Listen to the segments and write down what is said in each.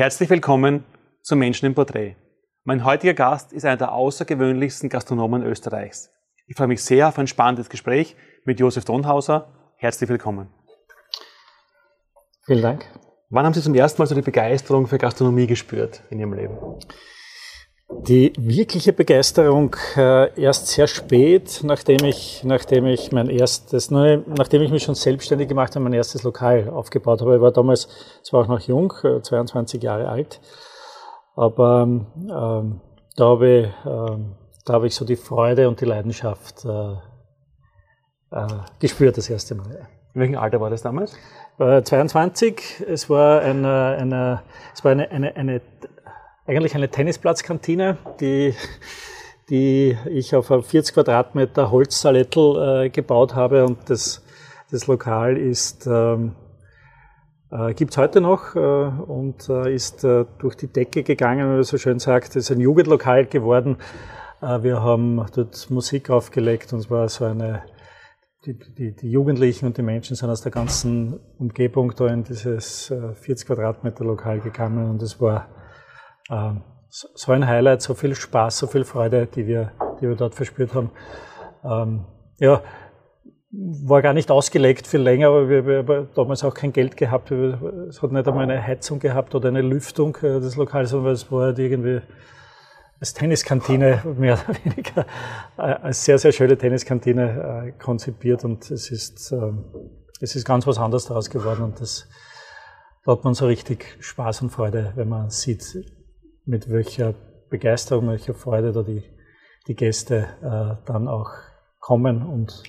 Herzlich willkommen zum Menschen im Porträt. Mein heutiger Gast ist einer der außergewöhnlichsten Gastronomen Österreichs. Ich freue mich sehr auf ein spannendes Gespräch mit Josef Donhauser. Herzlich willkommen. Vielen Dank. Wann haben Sie zum ersten Mal so die Begeisterung für Gastronomie gespürt in Ihrem Leben? Die wirkliche Begeisterung äh, erst sehr spät, nachdem ich, nachdem ich mein erstes, nachdem ich mich schon selbstständig gemacht habe, mein erstes Lokal aufgebaut habe. Ich war damals, zwar auch noch jung, 22 äh, Jahre alt, aber ähm, da habe ich, ähm, da habe ich so die Freude und die Leidenschaft äh, äh, gespürt das erste Mal. In welchem Alter war das damals? 22. Es war eine, eine, es war eine, eine, eine eigentlich eine Tennisplatzkantine, die, die ich auf 40 Quadratmeter Holzsalettel äh, gebaut habe und das, das Lokal ähm, äh, gibt es heute noch äh, und äh, ist äh, durch die Decke gegangen, wie man so schön sagt. Es ist ein Jugendlokal geworden. Äh, wir haben dort Musik aufgelegt und es war so eine, die, die, die, Jugendlichen und die Menschen sind aus der ganzen Umgebung da in dieses 40 Quadratmeter Lokal gekommen und es war so ein Highlight, so viel Spaß, so viel Freude, die wir, die wir dort verspürt haben. Ähm, ja, war gar nicht ausgelegt viel länger, aber wir, haben damals auch kein Geld gehabt. Es hat nicht einmal eine Heizung gehabt oder eine Lüftung äh, des Lokals, sondern es war halt irgendwie als Tenniskantine mehr oder weniger äh, als sehr, sehr schöne Tenniskantine äh, konzipiert und es ist, ähm, es ist ganz was anderes daraus geworden und das, da hat man so richtig Spaß und Freude, wenn man sieht, mit welcher Begeisterung, welcher Freude da die, die Gäste äh, dann auch kommen und,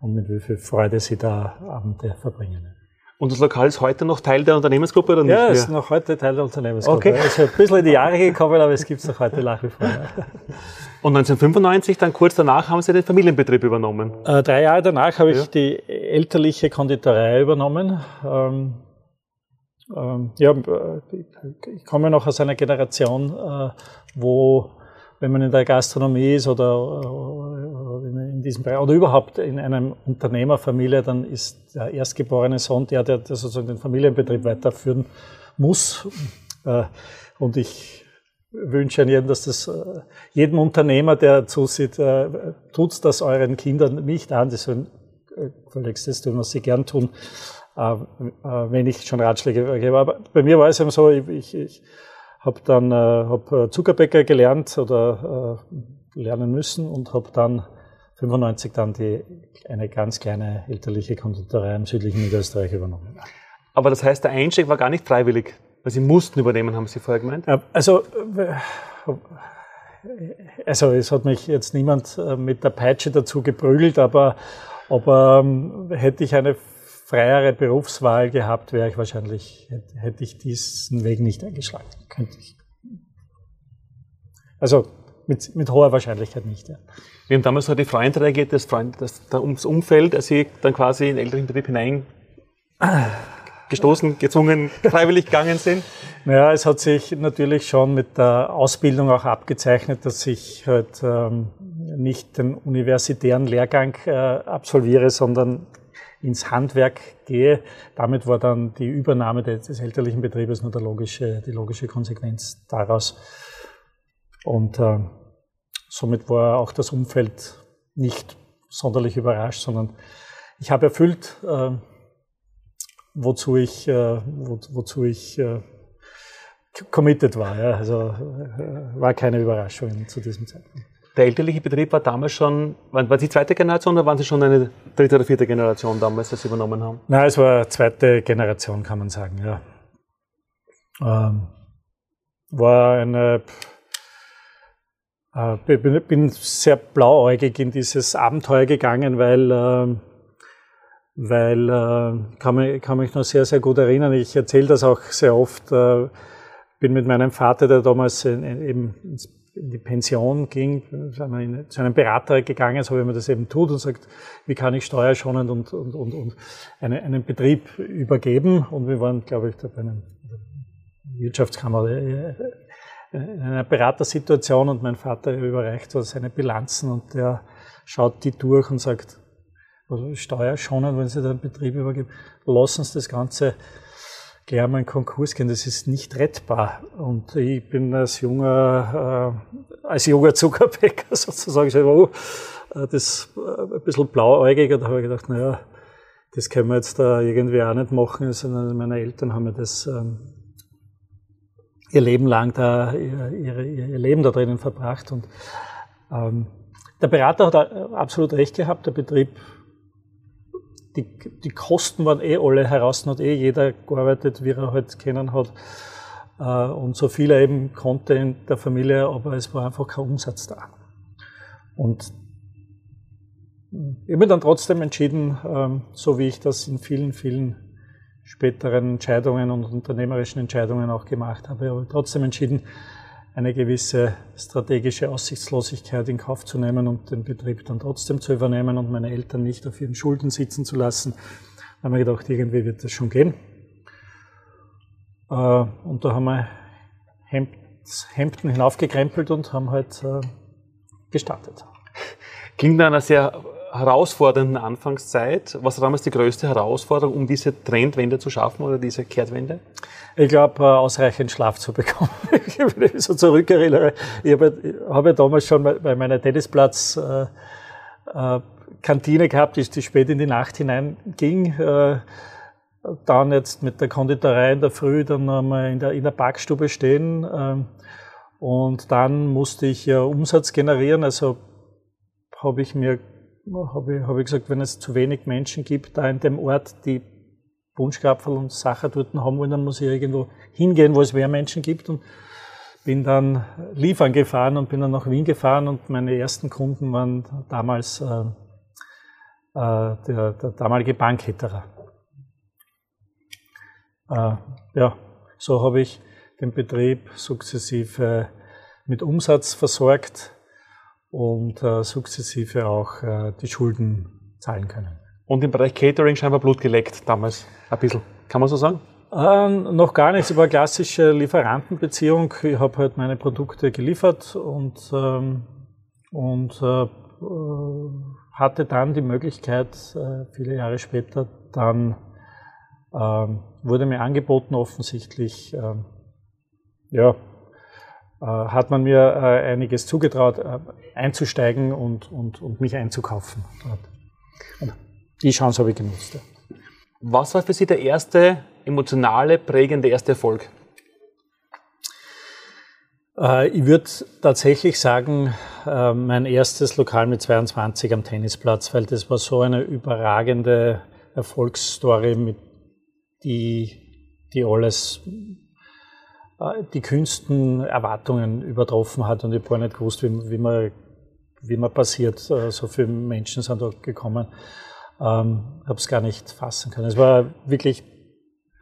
und mit wie viel Freude sie da Abende verbringen. Und das Lokal ist heute noch Teil der Unternehmensgruppe oder nicht? Ja, es ist noch heute Teil der Unternehmensgruppe. Okay. Es ist ein bisschen in die Jahre gekommen, aber es gibt es noch heute nach wie vor. Und 1995, dann kurz danach, haben Sie den Familienbetrieb übernommen? Äh, drei Jahre danach habe ja. ich die elterliche Konditorei übernommen. Ähm, ähm, ja, äh, ich komme noch aus einer Generation, äh, wo, wenn man in der Gastronomie ist oder, äh, in diesem Bereich oder überhaupt in einer Unternehmerfamilie, dann ist der erstgeborene Sohn der, der sozusagen den Familienbetrieb weiterführen muss. Und ich wünsche an jeden, dass das jedem Unternehmer, der zusieht, tut das euren Kindern nicht an. Das sollen völlig das tun, was sie gern tun. Äh, äh, wenn ich schon Ratschläge gebe. Aber bei mir war es eben so, ich, ich, ich habe dann äh, hab Zuckerbäcker gelernt oder äh, lernen müssen und habe dann 95 dann die, eine ganz kleine elterliche Konditorei im südlichen Niederösterreich übernommen. Aber das heißt, der Einstieg war gar nicht freiwillig, weil Sie mussten übernehmen, haben Sie vorher gemeint? Also, also es hat mich jetzt niemand mit der Peitsche dazu geprügelt, aber, aber ähm, hätte ich eine freiere Berufswahl gehabt, wäre ich wahrscheinlich, hätte ich diesen Weg nicht eingeschlagen. Könnte ich. Also mit, mit hoher Wahrscheinlichkeit nicht. Ja. Wir haben damals so die Freunde reagiert, das, Freund, das, das Umfeld, als Sie dann quasi in den elterlichen Betrieb hinein gestoßen, gezwungen, freiwillig gegangen sind? Naja, es hat sich natürlich schon mit der Ausbildung auch abgezeichnet, dass ich halt ähm, nicht den universitären Lehrgang äh, absolviere, sondern ins Handwerk gehe. Damit war dann die Übernahme des, elterlichen Betriebes nur logische, die logische Konsequenz daraus. Und äh, somit war auch das Umfeld nicht sonderlich überrascht, sondern ich habe erfüllt, äh, wozu ich, äh, wo, wozu ich äh, committed war. Ja. Also äh, war keine Überraschung zu diesem Zeitpunkt. Der elterliche Betrieb war damals schon, waren, war Sie zweite Generation oder waren Sie schon eine dritte oder vierte Generation damals, als Sie übernommen haben? Nein, es war zweite Generation, kann man sagen, ja. Ähm, war eine, äh, bin, bin sehr blauäugig in dieses Abenteuer gegangen, weil, äh, weil äh, kann, mich, kann mich noch sehr, sehr gut erinnern. Ich erzähle das auch sehr oft. Äh, bin mit meinem Vater, der damals in, in, eben ins in die Pension ging, zu einem Berater gegangen, so wie man das eben tut und sagt, wie kann ich steuerschonend und, und, und, und einen, einen Betrieb übergeben. Und wir waren, glaube ich, da bei einer Wirtschaftskammer äh, in einer Beratersituation und mein Vater überreicht so seine Bilanzen und der schaut die durch und sagt, also steuerschonend, wenn Sie den Betrieb übergeben, lassen Sie das Ganze mal in Konkurs gehen, das ist nicht rettbar. Und ich bin als junger, äh, als junger Zuckerbäcker sozusagen, ich oh, das ein bisschen blauäugig, und da habe ich gedacht, naja, das können wir jetzt da irgendwie auch nicht machen, sondern meine Eltern haben mir das ähm, ihr Leben lang da, ihr, ihr, ihr Leben da drinnen verbracht. Und ähm, der Berater hat absolut recht gehabt, der Betrieb, die, die Kosten waren eh alle heraus, hat eh jeder gearbeitet, wie er halt kennen hat. Äh, und so viel er eben konnte in der Familie, aber es war einfach kein Umsatz da. Und ich habe mich dann trotzdem entschieden, ähm, so wie ich das in vielen, vielen späteren Entscheidungen und unternehmerischen Entscheidungen auch gemacht habe, aber trotzdem entschieden, eine gewisse strategische Aussichtslosigkeit in Kauf zu nehmen und den Betrieb dann trotzdem zu übernehmen und meine Eltern nicht auf ihren Schulden sitzen zu lassen. Da haben wir gedacht, irgendwie wird das schon gehen. Äh, und da haben wir Hemden hinaufgekrempelt und haben halt äh, gestartet. Klingt nach einer sehr herausfordernden Anfangszeit. Was war damals die größte Herausforderung, um diese Trendwende zu schaffen oder diese Kehrtwende? Ich glaube, äh, ausreichend Schlaf zu bekommen. Wenn ich so zurückerinnere, ich habe, habe damals schon bei meiner Tennisplatz äh, äh, Kantine gehabt, die, spät in die Nacht hineinging. Dann jetzt mit der Konditorei in der Früh dann einmal in der, in der Backstube stehen. Und dann musste ich ja Umsatz generieren. Also habe ich mir habe ich, hab ich gesagt, wenn es zu wenig Menschen gibt, da in dem Ort, die Bunschkrapferl und Sacher dort haben wollen, dann muss ich irgendwo hingehen, wo es mehr Menschen gibt und bin dann liefern gefahren und bin dann nach Wien gefahren und meine ersten Kunden waren damals äh, äh, der, der, damalige Bankhitterer. Äh, ja, so habe ich den Betrieb sukzessive mit Umsatz versorgt und äh, sukzessive auch äh, die Schulden zahlen können. Und im Bereich Catering scheinbar Blut geleckt damals, ein bisschen. Kann man so sagen? Ähm, noch gar nicht. Es war klassische Lieferantenbeziehung. Ich habe halt meine Produkte geliefert und, ähm, und äh, äh hatte dann die Möglichkeit, äh, viele Jahre später, dann ähm, wurde mir angeboten, offensichtlich, ähm, ja, äh, hat man mir äh, einiges zugetraut, einzusteigen und, und, und mich einzukaufen. Und die Chance habe ich genutzt. Was war für Sie der erste emotionale, prägende erste Erfolg? Ich würde tatsächlich sagen, mein erstes Lokal mit 22 am Tennisplatz, weil das war so eine überragende Erfolgsstory, mit die, die alles äh, die kühnsten Erwartungen übertroffen hat und ich habe nicht gewusst, wie, wie, man, wie man passiert. Äh, so viele Menschen sind da gekommen. Ähm, habe es gar nicht fassen können. Es war wirklich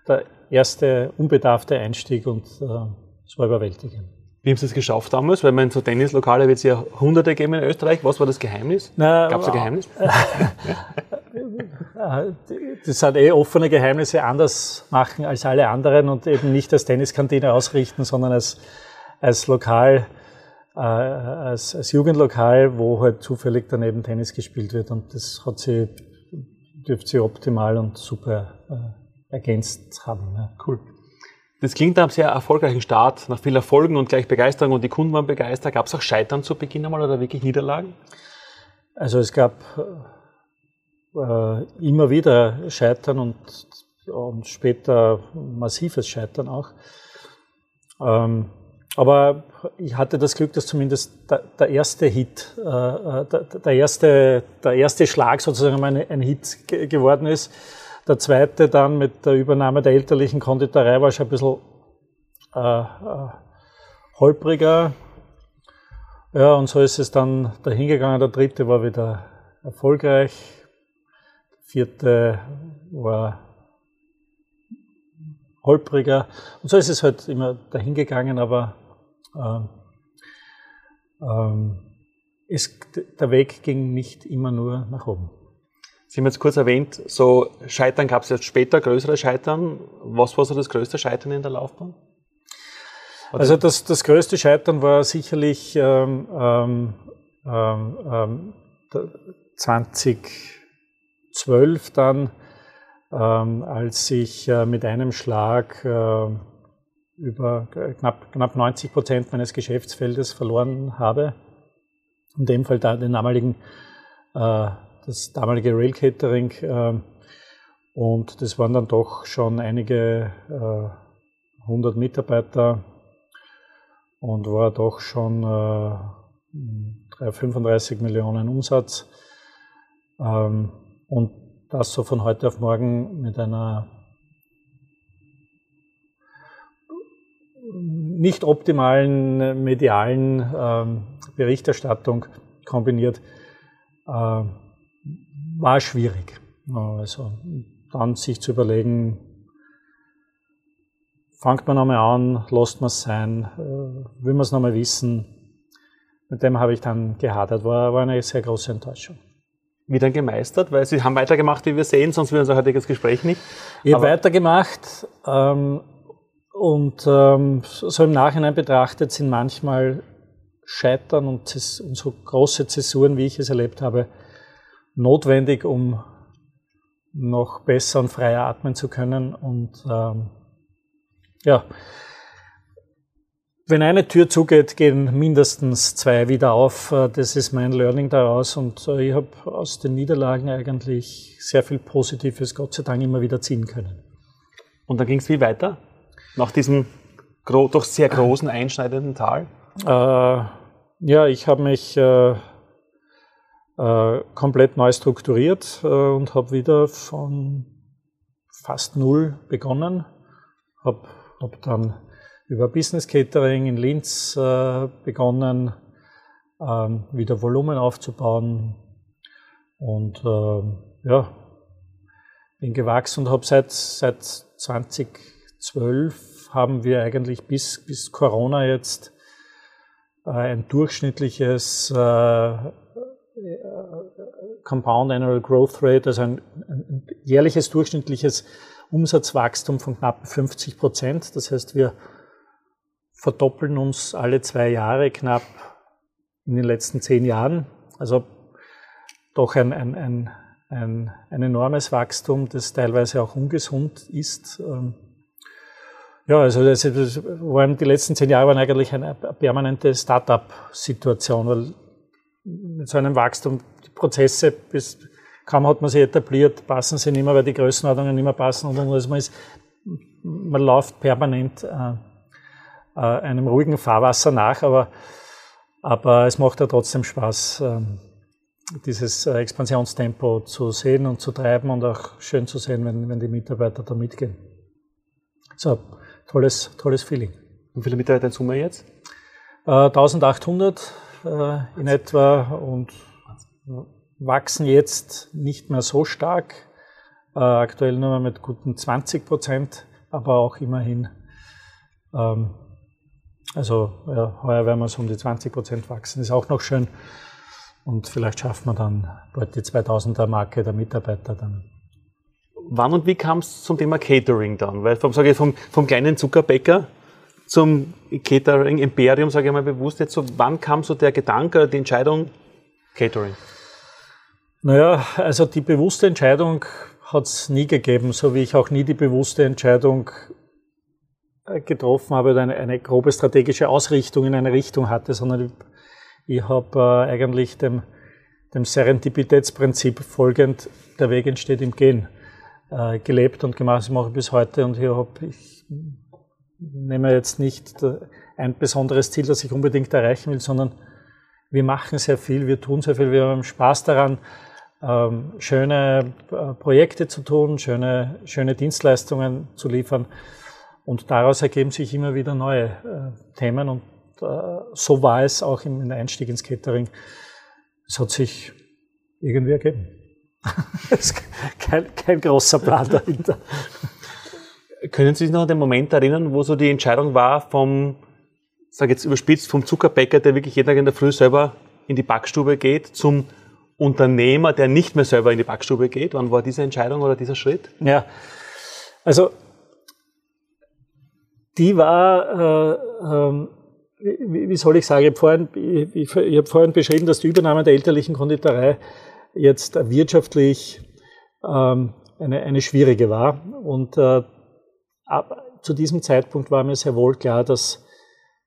der erste unbedarfte Einstieg und äh, es war überwältigend. Wie haben Sie es geschafft damals? Weil man so Tennislokale wird es ja hunderte geben in Österreich. Was war das Geheimnis? Gab es ein Geheimnis? das sind eh offene Geheimnisse anders machen als alle anderen und eben nicht als Tenniskantine ausrichten, sondern als, als Lokal, äh, als, als Jugendlokal, wo halt zufällig daneben Tennis gespielt wird. Und das hat sie, dürfte sie optimal und super äh, ergänzt haben. Ja. Cool. Das klingt nach einem sehr erfolgreichen Start, nach viel Erfolgen und gleich Begeisterung und die Kunden waren begeistert. Gab es auch Scheitern zu Beginn einmal oder wirklich Niederlagen? Also es gab äh, immer wieder Scheitern und, und später massives Scheitern auch. Ähm, aber ich hatte das Glück, dass zumindest der, der erste Hit, äh, äh der, der, erste, der erste Schlag sozusagen ein, ein Hit geworden ist. Der zweite dann mit der Übernahme der elterlichen Konditorei war schon ein bisschen äh, äh, holpriger. Ja, und so ist es dann dahingegangen. Der dritte war wieder erfolgreich vierte war holpriger. Und so ist es halt immer dahingegangen, aber es, der Weg ging nicht immer nur nach oben. Sie haben jetzt kurz erwähnt, so Scheitern gab es jetzt später, größere Scheitern. Was war so das größte Scheitern in der Laufbahn? Oder? Also das, das größte Scheitern war sicherlich ähm, ähm, ähm, 20 ähm, 12 dann, ähm, als ich äh, mit einem Schlag äh, über knapp, knapp 90 Prozent meines Geschäftsfeldes verloren habe. In dem Fall den damaligen, äh, das damalige Rail Catering. Äh, und das waren dann doch schon einige äh, hundert Mitarbeiter und war doch schon äh, 35 Millionen Umsatz. Ähm, und das so von heute auf morgen mit einer nicht optimalen medialen ähm, Berichterstattung kombiniert, äh, war schwierig. Also dann sich zu überlegen, fangt man nochmal an, lasst man es sein, äh, will man es nochmal wissen. Mit dem habe ich dann gehadert, war, war eine sehr große Enttäuschung. Wie dann gemeistert? Weil Sie haben weitergemacht, wie wir sehen, sonst wird unser heutiges Gespräch nicht. Ich habe weitergemacht ähm, und ähm, so im Nachhinein betrachtet sind manchmal Scheitern und, und so große Zäsuren, wie ich es erlebt habe, notwendig, um noch besser und freier atmen zu können. Und ähm, ja, wenn eine Tür zugeht, gehen mindestens zwei wieder auf. Äh, das ist mein Learning daraus. Und äh, ich habe aus den Niederlagen eigentlich sehr viel Positives, Gott sei Dank, immer wieder ziehen können. Und dann ging es wie weiter? Nach diesem doch sehr großen, einschneidenden Tal? Äh, ja, ich habe mich äh, äh, komplett neu strukturiert äh, und habe wieder von fast null begonnen. Habe hab dann über Business Catering in Linz äh, begonnen, ähm, wieder Volumen aufzubauen und äh, ja, bin gewachsen und habe seit, seit 2012 haben wir eigentlich bis, bis Corona jetzt äh, ein durchschnittliches äh, Compound Annual Growth Rate, also ein, ein jährliches durchschnittliches Umsatzwachstum von knapp 50 Prozent. Das heißt, wir verdoppeln uns alle zwei Jahre knapp in den letzten zehn Jahren. Also doch ein, ein, ein, ein, ein enormes Wachstum, das teilweise auch ungesund ist. Ähm, ja, also das, waren, die letzten zehn Jahre waren eigentlich eine permanente Start-up-Situation, weil mit so einem Wachstum die Prozesse, bis, kaum hat man sie etabliert, passen sie nicht mehr, weil die Größenordnungen nicht mehr passen und, und also man, ist, man läuft permanent äh, äh, einem ruhigen Fahrwasser nach, aber, aber es macht ja trotzdem Spaß, äh, dieses Expansionstempo zu sehen und zu treiben und auch schön zu sehen, wenn, wenn die Mitarbeiter da mitgehen. So, tolles, tolles Feeling. Wie viele Mitarbeiter in Summe jetzt? 1800 äh, äh, in etwa und wachsen jetzt nicht mehr so stark. Äh, aktuell nur mit guten 20 Prozent, aber auch immerhin. Ähm, also ja, heuer werden wir so um die 20 Prozent wachsen, ist auch noch schön. Und vielleicht schaffen wir dann bald die 2000er Marke der Mitarbeiter dann. Wann und wie kam es zum Thema Catering dann? Weil vom, sage ich, vom, vom kleinen Zuckerbäcker zum Catering Imperium, sage ich mal bewusst jetzt so, wann kam so der Gedanke, die Entscheidung Catering? Naja, also die bewusste Entscheidung hat es nie gegeben, so wie ich auch nie die bewusste Entscheidung äh, getroffen habe oder eine, eine grobe strategische Ausrichtung in eine Richtung hatte, sondern ich, ich habe äh, eigentlich dem, dem Serendipitätsprinzip folgend, der Weg entsteht im Gehen, äh, gelebt und gemacht. Das mache ich bis heute und hier habe ich nehme jetzt nicht ein besonderes Ziel, das ich unbedingt erreichen will, sondern wir machen sehr viel, wir tun sehr viel, wir haben Spaß daran, ähm, schöne äh, Projekte zu tun, schöne, schöne Dienstleistungen zu liefern. Und daraus ergeben sich immer wieder neue äh, Themen. Und so war es auch im Einstieg ins Catering. Es hat sich irgendwie ergeben. kein, kein großer Plan dahinter. Können Sie sich noch an den Moment erinnern, wo so die Entscheidung war vom, sag jetzt überspitzt, vom Zuckerbäcker, der wirklich jeden Tag in der Früh selber in die Backstube geht, zum Unternehmer, der nicht mehr selber in die Backstube geht? Wann war diese Entscheidung oder dieser Schritt? Ja, also die war, äh, äh, wie, wie, soll ich sagen, ich habe vorhin, ich, ich hab vorhin beschrieben, dass die Übernahme der elterlichen Konditorei jetzt wirtschaftlich ähm, eine, eine schwierige war. Und äh, ab, zu diesem Zeitpunkt war mir sehr wohl klar, dass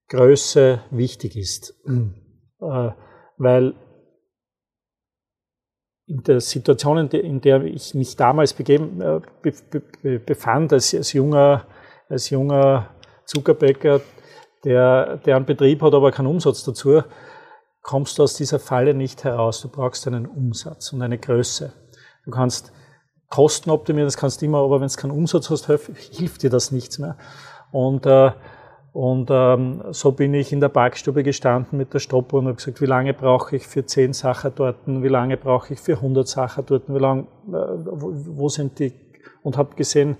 Größe wichtig ist. Äh, weil in der Situation, in der ich mich damals begeben, äh, be, be, befand, als, als, junger, als junger Zuckerbäcker, der, der einen Betrieb hat, aber keinen Umsatz dazu, kommst du aus dieser Falle nicht heraus. Du brauchst einen Umsatz und eine Größe. Du kannst Kosten optimieren, das kannst du immer, aber wenn du keinen Umsatz hast, hilft dir das nichts mehr. Und, äh, und ähm, so bin ich in der Backstube gestanden mit der Stoppuhr und habe gesagt, wie lange brauche ich für 10 Sachertorten, wie lange brauche ich für 100 Sachertorten, wie lange, äh, wo, wo, sind die? Und habe gesehen,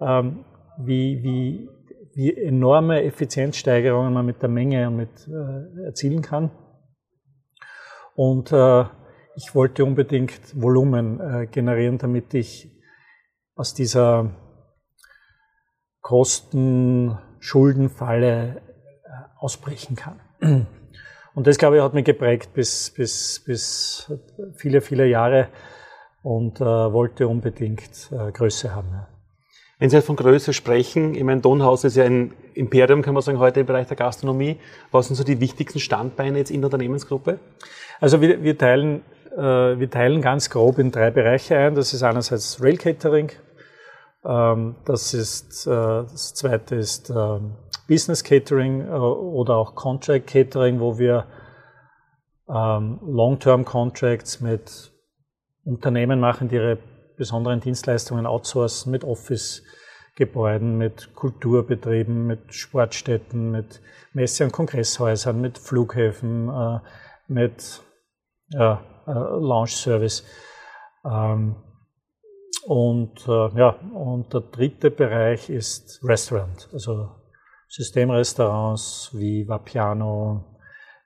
ähm, wie, wie, wie enorme Effizienzsteigerungen man mit der Menge mit, äh, erzielen kann. Und äh, ich wollte unbedingt Volumen äh, generieren, damit ich aus dieser Kosten-Schuldenfalle äh, ausbrechen kann. Und das, glaube ich, hat mich geprägt bis, bis, bis viele, viele Jahre und äh, wollte unbedingt äh, Größe haben. Ja. Wenn Sie halt von Größe sprechen, ich meine, Donhaus ist ja ein Imperium, kann man sagen, heute im Bereich der Gastronomie. Was sind so die wichtigsten Standbeine jetzt in der Unternehmensgruppe? Also wir, wir teilen äh, wir teilen ganz grob in drei Bereiche ein. Das ist einerseits Rail Catering, ähm, das ist, äh, das zweite ist ähm, Business Catering äh, oder auch Contract Catering, wo wir ähm, Long-Term Contracts mit Unternehmen machen, die ihre besonderen Dienstleistungen outsourcen, mit Office-Gebäuden, mit Kulturbetrieben, mit Sportstätten, mit Messe- und Kongresshäusern, mit Flughäfen, mit ja, äh, Launch-Service. Ähm, und äh, ja, und der dritte Bereich ist Restaurant, also Systemrestaurants wie Vapiano,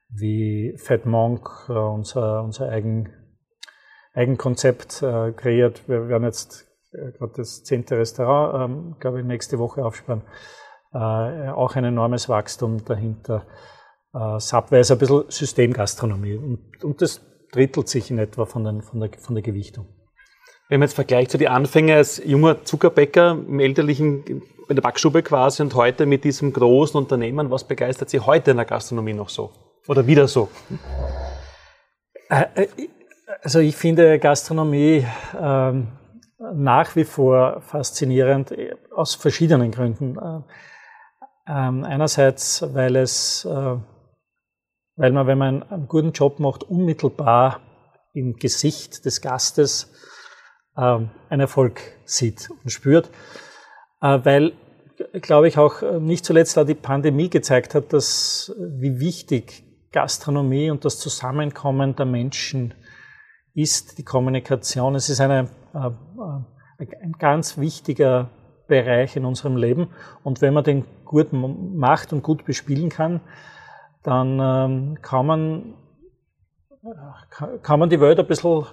wie Fat Monk, äh, unser, unser eigen, Eigenkonzept äh, kreiert. Wir werden jetzt äh, gerade das zehnte Restaurant, ähm, glaube ich, nächste Woche aufsperren. Äh, auch ein enormes Wachstum dahinter. Äh, Subway ist ein bisschen Systemgastronomie. Und, und das drittelt sich in etwa von, den, von, der, von der Gewichtung. Wenn man jetzt vergleicht zu so die Anfänge als junger Zuckerbäcker im elterlichen, in der Backstube quasi und heute mit diesem großen Unternehmen, was begeistert Sie heute in der Gastronomie noch so? Oder wieder so? Äh, äh, also ich finde Gastronomie ähm, nach wie vor faszinierend äh, aus verschiedenen Gründen. Ähm, einerseits, weil es weil man, wenn man einen guten Job macht, unmittelbar im Gesicht des Gastes ähm, einen Erfolg sieht und spürt, äh, weil, glaube ich, auch nicht zuletzt auch die Pandemie gezeigt hat, dass wie wichtig Gastronomie und das Zusammenkommen der Menschen ist, die Kommunikation. Es ist eine, äh, äh, ein ganz wichtiger Bereich in unserem Leben. Und wenn man den gut macht und gut bespielen kann, dann ähm, kann man kann man die Welt ein bisschen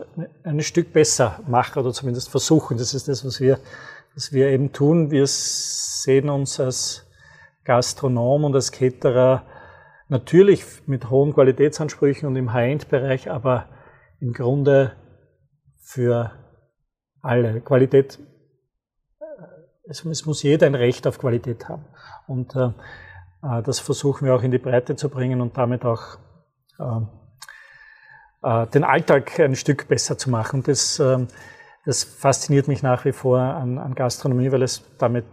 ein Stück besser machen oder zumindest versuchen. Das ist das, was wir, was wir eben tun. Wir sehen uns als Gastronom und als Caterer natürlich mit hohen Qualitätsansprüchen und im High-End-Bereich, aber im Grunde für alle. Qualität, also es muss jeder ein Recht auf Qualität haben. Und äh, äh, das versuchen wir auch in die Breite zu bringen und damit auch ähm, äh, den Alltag ein Stück besser zu machen. Das, ähm, das fasziniert mich nach wie vor an, an Gastronomie, weil es damit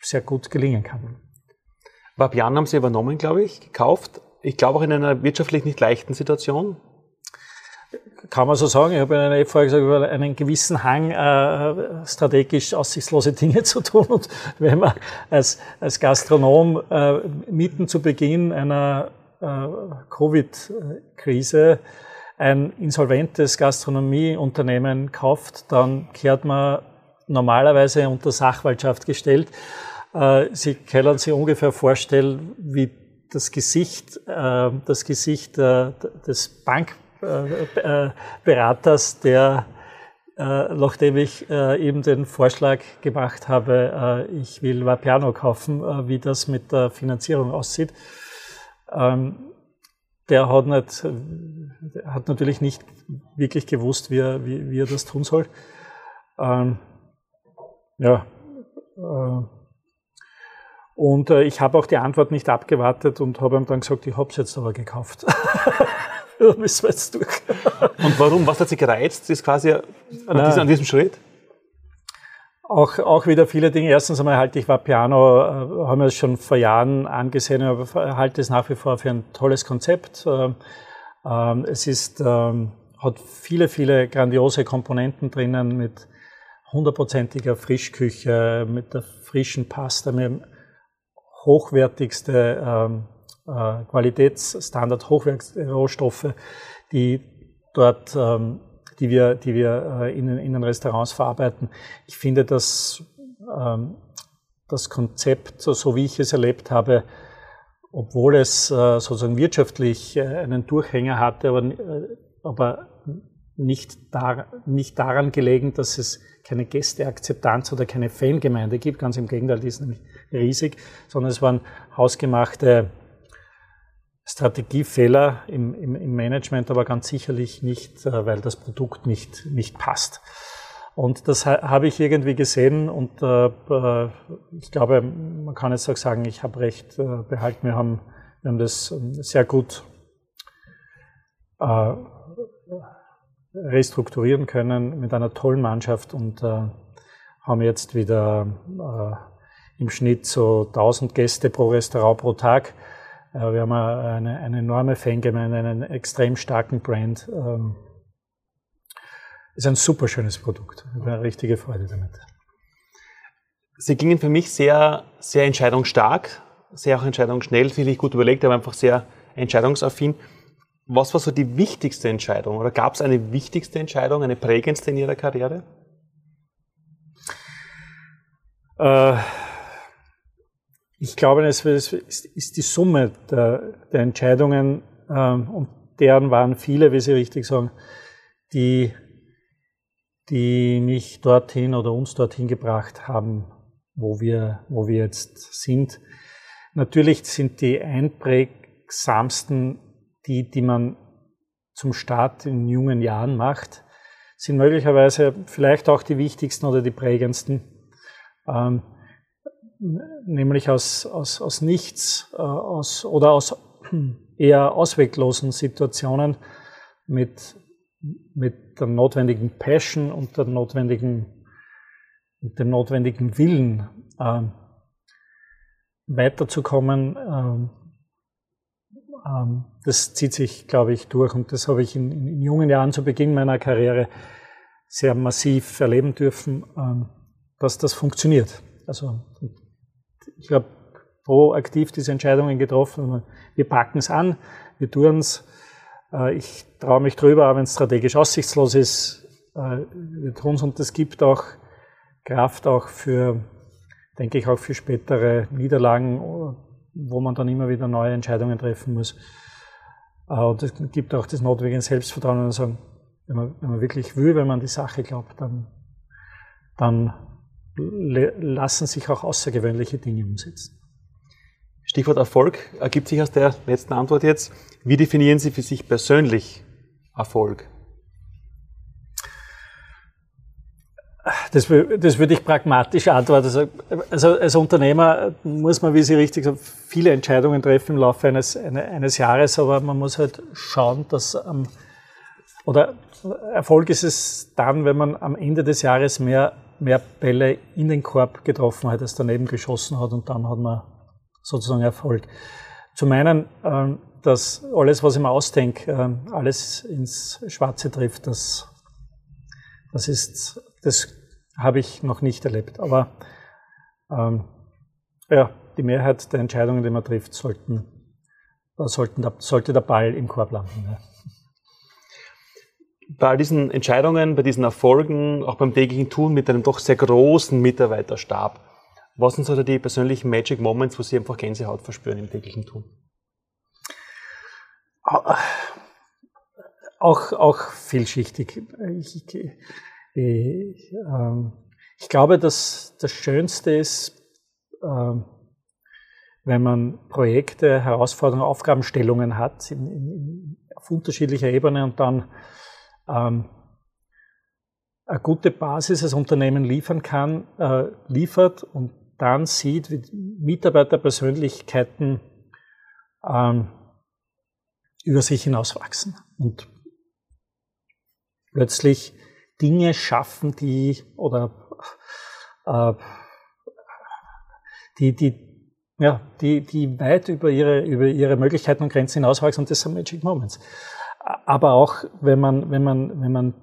sehr gut gelingen kann. Vapian haben Sie übernommen, glaube ich, gekauft. Ich glaube auch in einer wirtschaftlich nicht leichten Situation kann man so sagen. Ich habe in einer vorher gesagt, einen gewissen Hang, äh, strategisch aussichtslose Dinge zu tun. Und wenn man als, als Gastronom äh, mitten zu Beginn einer äh, Covid-Krise ein insolventes Gastronomieunternehmen kauft, dann kehrt man normalerweise unter Sachwaltschaft gestellt. Sie können sich ungefähr vorstellen, wie das Gesicht, das Gesicht des Bank äh, äh, Beraters, der, äh, nachdem ich eben den Vorschlag gemacht habe, ich will Vapiano kaufen, wie das mit der Finanzierung aussieht. Ähm, der hat, nicht, hat natürlich nicht wirklich gewusst, wie er, wie, wie er das tun soll. Ähm, ja. Äh, und äh, ich habe auch die Antwort nicht abgewartet und habe ihm dann gesagt, ich habe es jetzt aber gekauft. da müssen wir jetzt durch. und warum? Was hat Sie gereizt? Ist quasi an, diesem, an diesem Schritt? Auch, auch wieder viele Dinge. Erstens einmal halte ich war Piano, äh, haben wir es schon vor Jahren angesehen, aber halte es nach wie vor für ein tolles Konzept. Äh, ähm, es ist, ähm, hat viele, viele grandiose Komponenten drinnen mit hundertprozentiger Frischküche, mit der frischen Pasta, mit hochwertigste ähm, äh, Qualitätsstandard, hochwertigste Rohstoffe, die dort ähm, die wir, die wir äh, in, in den Restaurants verarbeiten. Ich finde, dass ähm, das Konzept, so wie ich es erlebt habe, obwohl es äh, sozusagen wirtschaftlich einen Durchhänger hatte, aber, aber nicht, dar, nicht daran gelegen, dass es keine Gästeakzeptanz oder keine Fangemeinde gibt. Ganz im Gegenteil, die ist nämlich riesig, sondern es waren hausgemachte Strategiefehler im, im, im Management, aber ganz sicherlich nicht, äh, weil das Produkt nicht, nicht passt. Und das habe ich irgendwie gesehen und äh, äh, ich glaube, man kann jetzt auch sagen, ich habe recht äh, behalten. Wir haben, wir haben das ähm, sehr gut äh, restrukturieren können mit einer tollen Mannschaft und äh, haben jetzt wieder im Schnitt so 1000 Gäste pro Restaurant pro Tag wir haben eine, eine enorme Fangemeinde, einen extrem starken Brand. Ähm, ist ein super schönes Produkt. Ich habe eine richtige Freude damit. Sie gingen für mich sehr, sehr entscheidungsstark, sehr auch entscheidungsschnell, sicherlich gut überlegt, aber einfach sehr entscheidungsaffin. Was war so die wichtigste Entscheidung? Oder gab es eine wichtigste Entscheidung, eine prägendste in Ihrer Karriere? Äh, ich glaube, es ist die Summe der, der Entscheidungen, ähm, und deren waren viele, wie Sie richtig sagen, die, die mich dorthin oder uns dorthin gebracht haben, wo wir, wo wir jetzt sind. Natürlich sind die einprägsamsten, die, die man zum Start in jungen Jahren macht, sind möglicherweise vielleicht auch die wichtigsten oder die prägendsten. Ähm, nämlich aus, aus, aus nichts äh, aus, oder aus eher ausweglosen Situationen mit, mit der notwendigen Passion und der notwendigen, dem notwendigen Willen äh, weiterzukommen. Äh, das zieht sich, glaube ich, durch und das habe ich in, in, jungen Jahren zu Beginn meiner Karriere sehr massiv erleben dürfen, ähm, dass das funktioniert. Also ich habe proaktiv diese Entscheidungen getroffen. Wir packen es an, wir tun es. Äh, ich traue mich drüber, auch wenn es strategisch aussichtslos ist. Äh, wir tun es und das gibt auch Kraft auch für, denke ich, auch für spätere Niederlagen, wo man dann immer wieder neue Entscheidungen treffen muss. Äh, und es gibt auch das notwendige Selbstvertrauen wenn man, wenn man wirklich will, wenn man an die Sache glaubt, dann, dann lassen sich auch außergewöhnliche Dinge umsetzen. Stichwort Erfolg ergibt sich aus der letzten Antwort jetzt. Wie definieren Sie für sich persönlich Erfolg? Das, das würde ich pragmatisch antworten. Also, also als Unternehmer muss man, wie Sie richtig sagen, viele Entscheidungen treffen im Laufe eines, eines Jahres, aber man muss halt schauen, dass am, oder Erfolg ist es dann, wenn man am Ende des Jahres mehr mehr Bälle in den Korb getroffen hat, als daneben geschossen hat und dann hat man sozusagen Erfolg. Zum einen, ähm, dass alles, was ich mir ausdenke, ähm, alles ins Schwarze trifft, das, das ist, das habe ich noch nicht erlebt. Aber ähm, ja, die Mehrheit der Entscheidungen, die man trifft, sollten, sollten sollte der Ball im Korb landen. Ja bei all diesen Entscheidungen, bei diesen Erfolgen, auch beim täglichen Tun mit einem doch sehr großen Mitarbeiterstab, was sind so die persönlichen Magic Moments, wo Sie einfach Gänsehaut verspüren im täglichen Tun? Auch, auch vielschichtig. Ich, ich, ich, ähm, ich glaube, dass das Schönste ist, ähm, wenn man Projekte, Herausforderungen, Aufgabenstellungen hat in, in, auf unterschiedlicher Ebene und dann ähm, eine gute Basis als Unternehmen liefern kann, äh, liefert und dann sieht, wie Mitarbeiterpersönlichkeiten ähm, über sich hinauswachsen und plötzlich Dinge schaffen, die oder äh, die, die, ja, die, die weit über ihre, über ihre Möglichkeiten und Grenzen hinauswachsen und das sind Magic Moments. Aber auch wenn man, wenn man, wenn man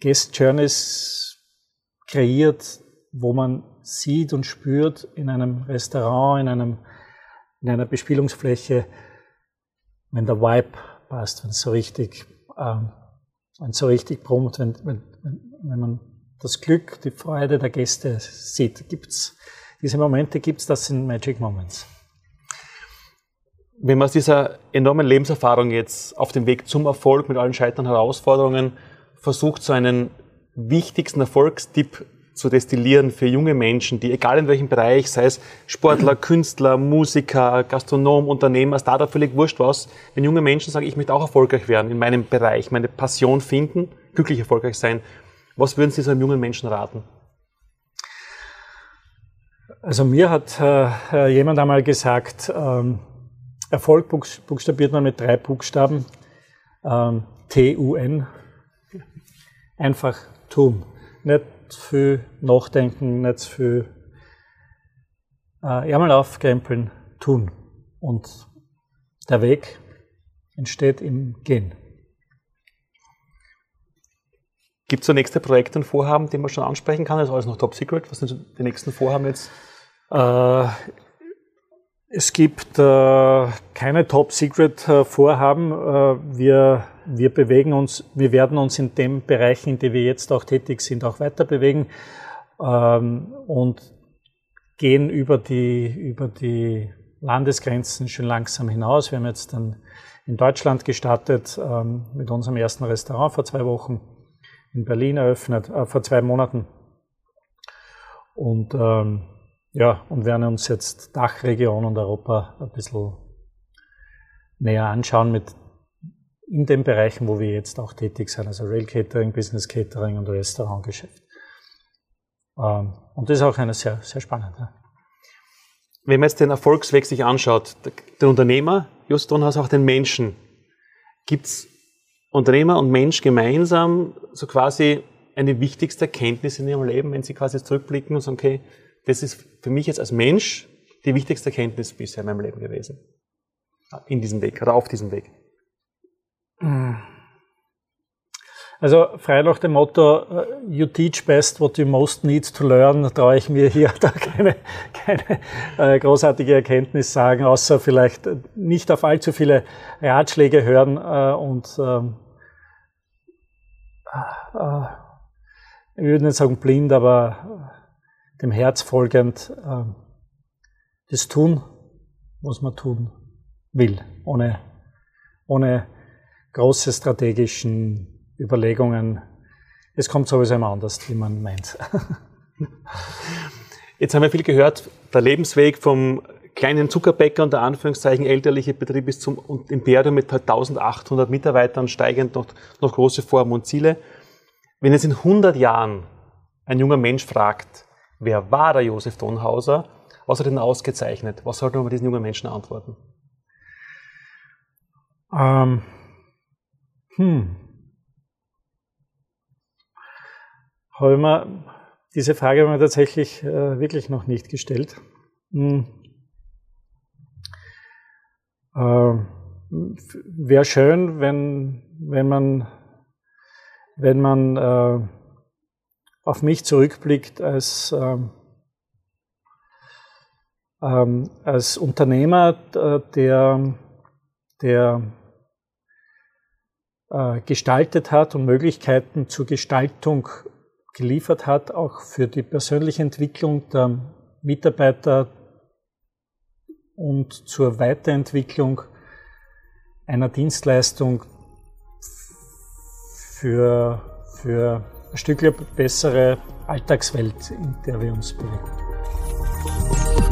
Guest Journeys kreiert, wo man sieht und spürt in einem Restaurant, in einem, in einer Bespielungsfläche, wenn der Vibe passt, wenn es so richtig, ähm, wenn so richtig brummt, wenn, wenn, wenn man das Glück, die Freude der Gäste sieht, gibt's diese Momente gibt's, das sind Magic Moments. Wenn man aus dieser enormen Lebenserfahrung jetzt auf dem Weg zum Erfolg mit allen Scheitern Herausforderungen versucht, so einen wichtigsten Erfolgstipp zu destillieren für junge Menschen, die egal in welchem Bereich, sei es Sportler, Künstler, Musiker, Gastronom, Unternehmer, Startup, völlig wurscht was, wenn junge Menschen sagen, ich möchte auch erfolgreich werden in meinem Bereich, meine Passion finden, glücklich erfolgreich sein, was würden Sie so einem jungen Menschen raten? Also mir hat äh, jemand einmal gesagt, ähm, Erfolg buchstabiert man mit drei Buchstaben, ähm, T-U-N, einfach tun. Nicht viel nachdenken, nicht viel äh, Ärmel aufkrempeln, tun. Und der Weg entsteht im Gehen. Gibt es so nächste Projekte und Vorhaben, die man schon ansprechen kann? Das ist alles noch top secret. Was sind die nächsten Vorhaben jetzt? Äh, es gibt äh, keine top secret äh, wir, wir bewegen uns, wir werden uns in dem Bereich, in dem wir jetzt auch tätig sind, auch weiter bewegen ähm, und gehen über die, über die Landesgrenzen schon langsam hinaus. Wir haben jetzt dann in Deutschland gestartet ähm, mit unserem ersten Restaurant vor zwei Wochen in Berlin eröffnet, äh, vor zwei Monaten. Und ähm, ja, und werden uns jetzt Dachregion und Europa ein bisschen näher anschauen mit in den Bereichen, wo wir jetzt auch tätig sind, also Rail Catering, Business Catering und Restaurantgeschäft. Ähm, und das ist auch eine sehr, sehr spannende. Wenn man jetzt den Erfolgsweg sich anschaut, der Unternehmer, Just Donhaus, auch den Menschen, gibt es Unternehmer und Mensch gemeinsam so quasi eine wichtigste Erkenntnis in ihrem Leben, wenn sie quasi zurückblicken und sagen, okay, das ist für mich jetzt als Mensch die wichtigste Erkenntnis bisher in meinem Leben gewesen. In diesem Weg oder auf diesem Weg. Also frei nach dem Motto, äh, you teach best what you most need to learn, traue ich mir hier da keine, keine äh, großartige Erkenntnis sagen, außer vielleicht nicht auf allzu viele Ratschläge hören äh, und ähm, äh, ich würde nicht sagen blind, aber dem Herz folgend äh, das tun, was man tun will, ohne, ohne große strategischen Überlegungen. Es kommt sowieso immer anders, wie man meint. Jetzt haben wir viel gehört, der Lebensweg vom kleinen Zuckerbäcker und der Anführungszeichen elterliche Betrieb bis zum Imperium mit 1800 Mitarbeitern steigend noch, noch große Formen und Ziele. Wenn jetzt in 100 Jahren ein junger Mensch fragt, wer war der Josef Donhauser? Was hat ihn ausgezeichnet? Was sollte man diesen jungen Menschen antworten? Ähm, hm. Habe diese Frage habe ich mir tatsächlich äh, wirklich noch nicht gestellt. Hm. Äh, Wäre schön, wenn, wenn man, wenn man äh, auf mich zurückblickt als, ähm, ähm, als Unternehmer, der, der äh, gestaltet hat und Möglichkeiten zur Gestaltung geliefert hat, auch für die persönliche Entwicklung der Mitarbeiter und zur Weiterentwicklung einer Dienstleistung für, für ein Stück bessere Alltagswelt, in der wir uns bewegen.